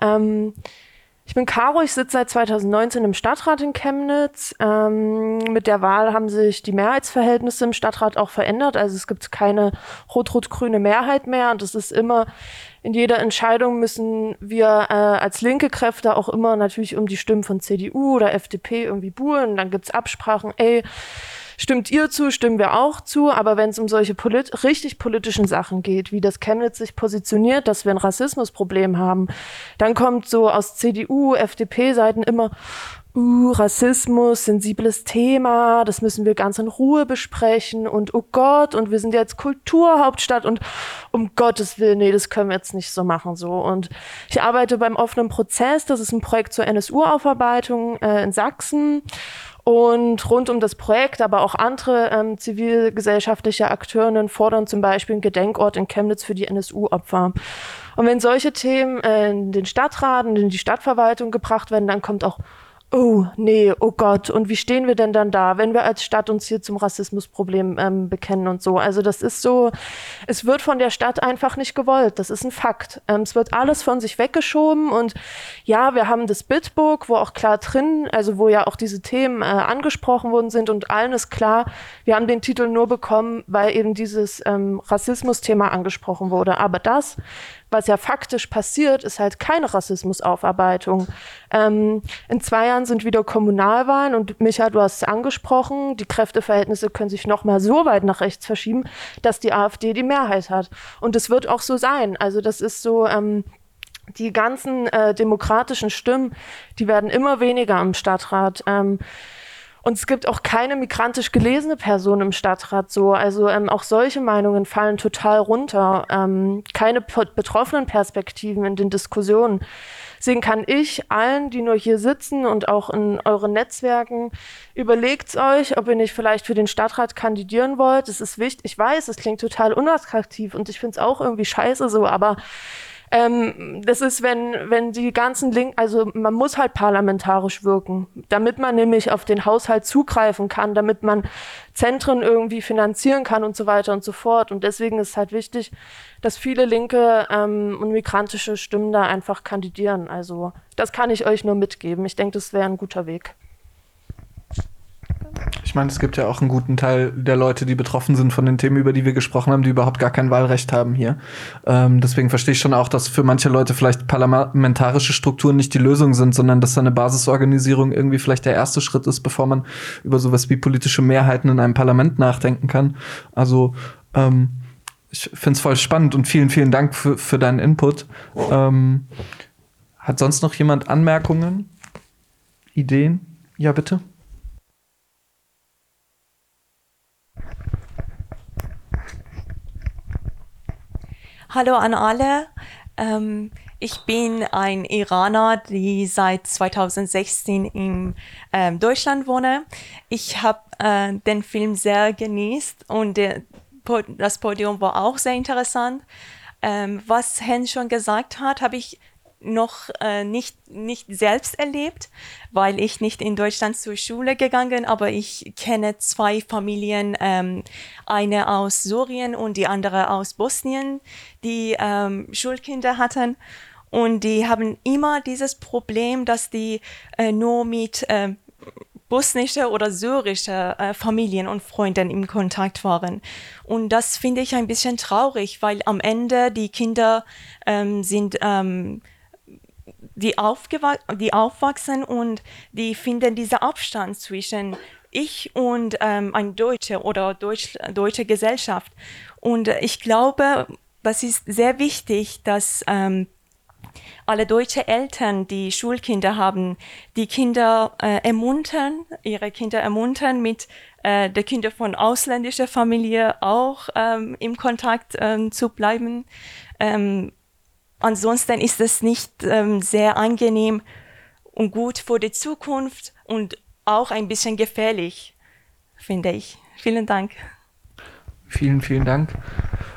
Ähm, ich bin Caro, ich sitze seit 2019 im Stadtrat in Chemnitz. Ähm, mit der Wahl haben sich die Mehrheitsverhältnisse im Stadtrat auch verändert. Also es gibt keine rot-rot-grüne Mehrheit mehr und es ist immer in jeder Entscheidung müssen wir äh, als linke Kräfte auch immer natürlich um die Stimmen von CDU oder FDP irgendwie buhlen. Dann gibt's Absprachen, ey, Stimmt ihr zu, stimmen wir auch zu, aber wenn es um solche polit richtig politischen Sachen geht, wie das Chemnitz sich positioniert, dass wir ein Rassismusproblem haben, dann kommt so aus CDU, FDP-Seiten immer, uh, Rassismus, sensibles Thema, das müssen wir ganz in Ruhe besprechen und oh Gott, und wir sind jetzt Kulturhauptstadt und um Gottes Willen, nee, das können wir jetzt nicht so machen so. Und ich arbeite beim offenen Prozess, das ist ein Projekt zur NSU-Aufarbeitung äh, in Sachsen. Und rund um das Projekt, aber auch andere ähm, zivilgesellschaftliche Akteurinnen fordern zum Beispiel einen Gedenkort in Chemnitz für die NSU-Opfer. Und wenn solche Themen äh, in den Stadtrat und in die Stadtverwaltung gebracht werden, dann kommt auch oh nee, oh Gott, und wie stehen wir denn dann da, wenn wir als Stadt uns hier zum Rassismusproblem ähm, bekennen und so. Also das ist so, es wird von der Stadt einfach nicht gewollt, das ist ein Fakt. Ähm, es wird alles von sich weggeschoben und ja, wir haben das Bitbook, wo auch klar drin, also wo ja auch diese Themen äh, angesprochen worden sind und allen ist klar, wir haben den Titel nur bekommen, weil eben dieses ähm, Rassismus-Thema angesprochen wurde. Aber das was ja faktisch passiert, ist halt keine Rassismusaufarbeitung. Ähm, in zwei Jahren sind wieder Kommunalwahlen und Micha, du hast es angesprochen, die Kräfteverhältnisse können sich noch mal so weit nach rechts verschieben, dass die AfD die Mehrheit hat. Und es wird auch so sein. Also das ist so, ähm, die ganzen äh, demokratischen Stimmen, die werden immer weniger im Stadtrat. Ähm, und es gibt auch keine migrantisch gelesene Person im Stadtrat so. Also ähm, auch solche Meinungen fallen total runter. Ähm, keine betroffenen Perspektiven in den Diskussionen. Deswegen kann ich allen, die nur hier sitzen und auch in euren Netzwerken, überlegt euch, ob ihr nicht vielleicht für den Stadtrat kandidieren wollt. Es ist wichtig. Ich weiß, es klingt total unattraktiv und ich finde es auch irgendwie scheiße so, aber Ähm, das ist, wenn, wenn die ganzen Link, also man muss halt parlamentarisch wirken, damit man nämlich auf den Haushalt zugreifen kann, damit man Zentren irgendwie finanzieren kann und so weiter und so fort. Und deswegen ist es halt wichtig, dass viele linke ähm, und migrantische Stimmen da einfach kandidieren. Also das kann ich euch nur mitgeben. Ich denke, das wäre ein guter Weg. Ich meine, es gibt ja auch einen guten Teil der Leute, die betroffen sind von den Themen, über die wir gesprochen haben, die überhaupt gar kein Wahlrecht haben hier. Ähm, deswegen verstehe ich schon auch, dass für manche Leute vielleicht parlamentarische Strukturen nicht die Lösung sind, sondern dass eine Basisorganisierung irgendwie vielleicht der erste Schritt ist, bevor man über sowas wie politische Mehrheiten in einem Parlament nachdenken kann. Also ähm, ich finde es voll spannend und vielen, vielen Dank für, für deinen Input. Ähm, hat sonst noch jemand Anmerkungen? Ideen? Ja, bitte. Hallo an alle. Ähm, ich bin ein Iraner, die seit 2016 in ähm, Deutschland wohne. Ich habe äh, den Film sehr genießt und der, das Podium war auch sehr interessant. Ähm, was Hen schon gesagt hat, habe ich noch äh, nicht, nicht selbst erlebt, weil ich nicht in Deutschland zur Schule gegangen, aber ich kenne zwei Familien, ähm, eine aus Syrien und die andere aus Bosnien, die ähm, Schulkinder hatten. Und die haben immer dieses Problem, dass die äh, nur mit äh, bosnische oder syrische äh, Familien und Freunden im Kontakt waren. Und das finde ich ein bisschen traurig, weil am Ende die Kinder ähm, sind ähm, die, die aufwachsen und die finden diesen Abstand zwischen ich und ähm, ein Deutsche oder Deutsch, deutsche Gesellschaft. Und ich glaube, das ist sehr wichtig, dass ähm, alle deutsche Eltern, die Schulkinder haben, die Kinder äh, ermuntern, ihre Kinder ermuntern, mit äh, der Kinder von ausländischer Familie auch ähm, im Kontakt ähm, zu bleiben. Ähm, ansonsten ist es nicht ähm, sehr angenehm und gut für die Zukunft und auch ein bisschen gefährlich, finde ich. Vielen Dank. Vielen, vielen Dank.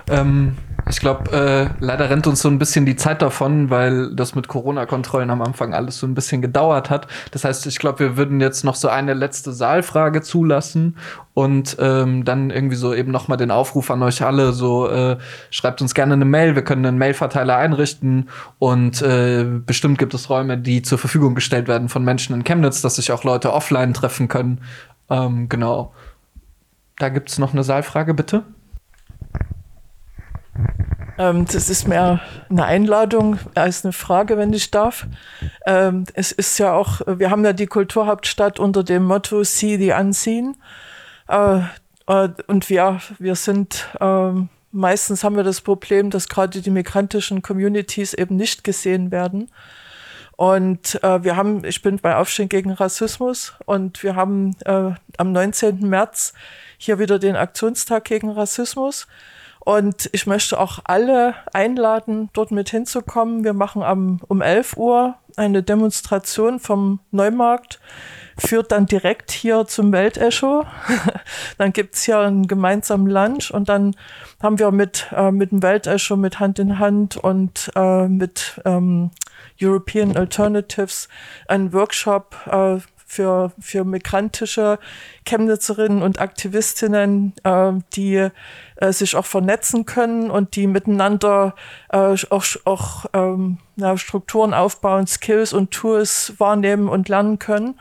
Ähm, ich glaube, äh, leider rennt uns so ein bisschen die Zeit davon, weil das mit Corona-Kontrollen am Anfang alles so ein bisschen gedauert hat. Das heißt, ich glaube, wir würden jetzt noch so eine letzte Saalfrage zulassen und ähm, dann irgendwie so eben noch mal den Aufruf an euch alle, so äh, schreibt uns gerne eine Mail, wir können einen Mailverteiler einrichten und äh, bestimmt gibt es Räume, die zur Verfügung gestellt werden von Menschen in Chemnitz, dass sich auch Leute offline treffen können. Ähm, genau. Da gibt's noch eine Saalfrage, bitte. Ähm, das ist mehr eine Einladung als eine Frage, wenn ich darf. Ähm, es ist ja auch, wir haben ja die Kulturhauptstadt unter dem Motto See the Unseen. Äh, äh, und wir, wir sind, äh, meistens haben wir das Problem, dass gerade die migrantischen Communities eben nicht gesehen werden. Und äh, wir haben, ich bin bei Aufstehen gegen Rassismus und wir haben am 19. März hier wieder den Aktionstag gegen Rassismus. Und ich möchte auch alle einladen, dort mit hinzukommen. Wir machen am, um 11 Uhr eine Demonstration vom Neumarkt, führt dann direkt hier zum Weltecho. dann gibt's hier einen gemeinsamen Lunch und dann haben wir mit, äh, mit dem Weltecho mit Hand in Hand und äh, mit ähm, European Alternatives einen Workshop äh, für, für migrantische Chemnitzerinnen und Aktivistinnen, äh, die äh, sich auch vernetzen können und die miteinander äh, auch, auch ähm, ja, Strukturen aufbauen, Skills und Tools wahrnehmen und lernen können.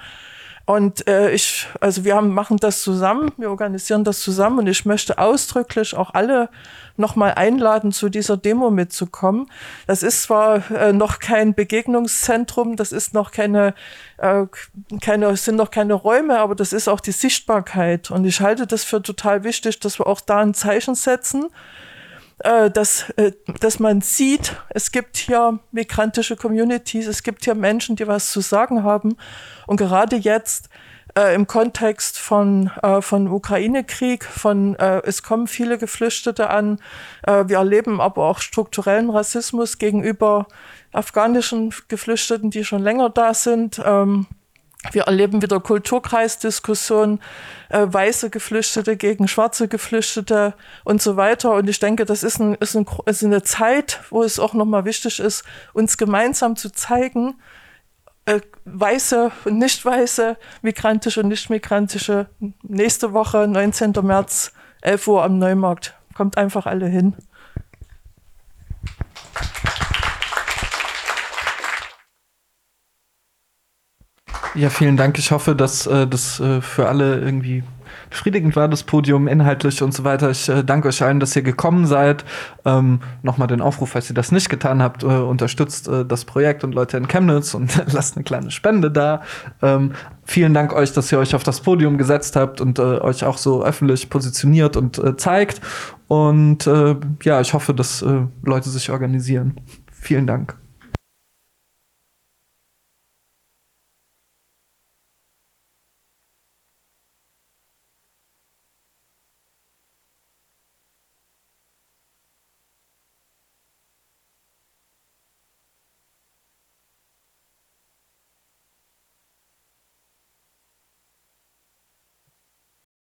Und äh, ich, also wir haben, machen das zusammen, wir organisieren das zusammen und ich möchte ausdrücklich auch alle nochmal einladen, zu dieser Demo mitzukommen. Das ist zwar äh, noch kein Begegnungszentrum, das ist noch keine, äh, keine, sind noch keine Räume, aber das ist auch die Sichtbarkeit. Und ich halte das für total wichtig, dass wir auch da ein Zeichen setzen äh, dass, äh, dass man sieht, es gibt hier migrantische Communities, es gibt hier Menschen, die was zu sagen haben. Und gerade jetzt äh, im Kontext von, äh, von Ukraine-Krieg, von äh, es kommen viele Geflüchtete an, äh, wir erleben aber auch strukturellen Rassismus gegenüber afghanischen Geflüchteten, die schon länger da sind. Ähm, wir erleben wieder Kulturkreisdiskussionen, äh, weiße Geflüchtete gegen schwarze Geflüchtete und so weiter. Und ich denke, das ist, ein, ist, ein, ist eine Zeit, wo es auch nochmal wichtig ist, uns gemeinsam zu zeigen, äh, weiße und nicht weiße, migrantische und nicht migrantische. Nächste Woche, 19. März, 11 Uhr am Neumarkt. Kommt einfach alle hin. Ja, vielen Dank. Ich hoffe, dass äh, das äh, für alle irgendwie befriedigend war, das Podium inhaltlich und so weiter. Ich äh, danke euch allen, dass ihr gekommen seid. Ähm, Nochmal den Aufruf, falls ihr das nicht getan habt, äh, unterstützt äh, das Projekt und Leute in Chemnitz und lasst eine kleine Spende da. Ähm, vielen Dank euch, dass ihr euch auf das Podium gesetzt habt und äh, euch auch so öffentlich positioniert und äh, zeigt. Und äh, ja, ich hoffe, dass äh, Leute sich organisieren. Vielen Dank.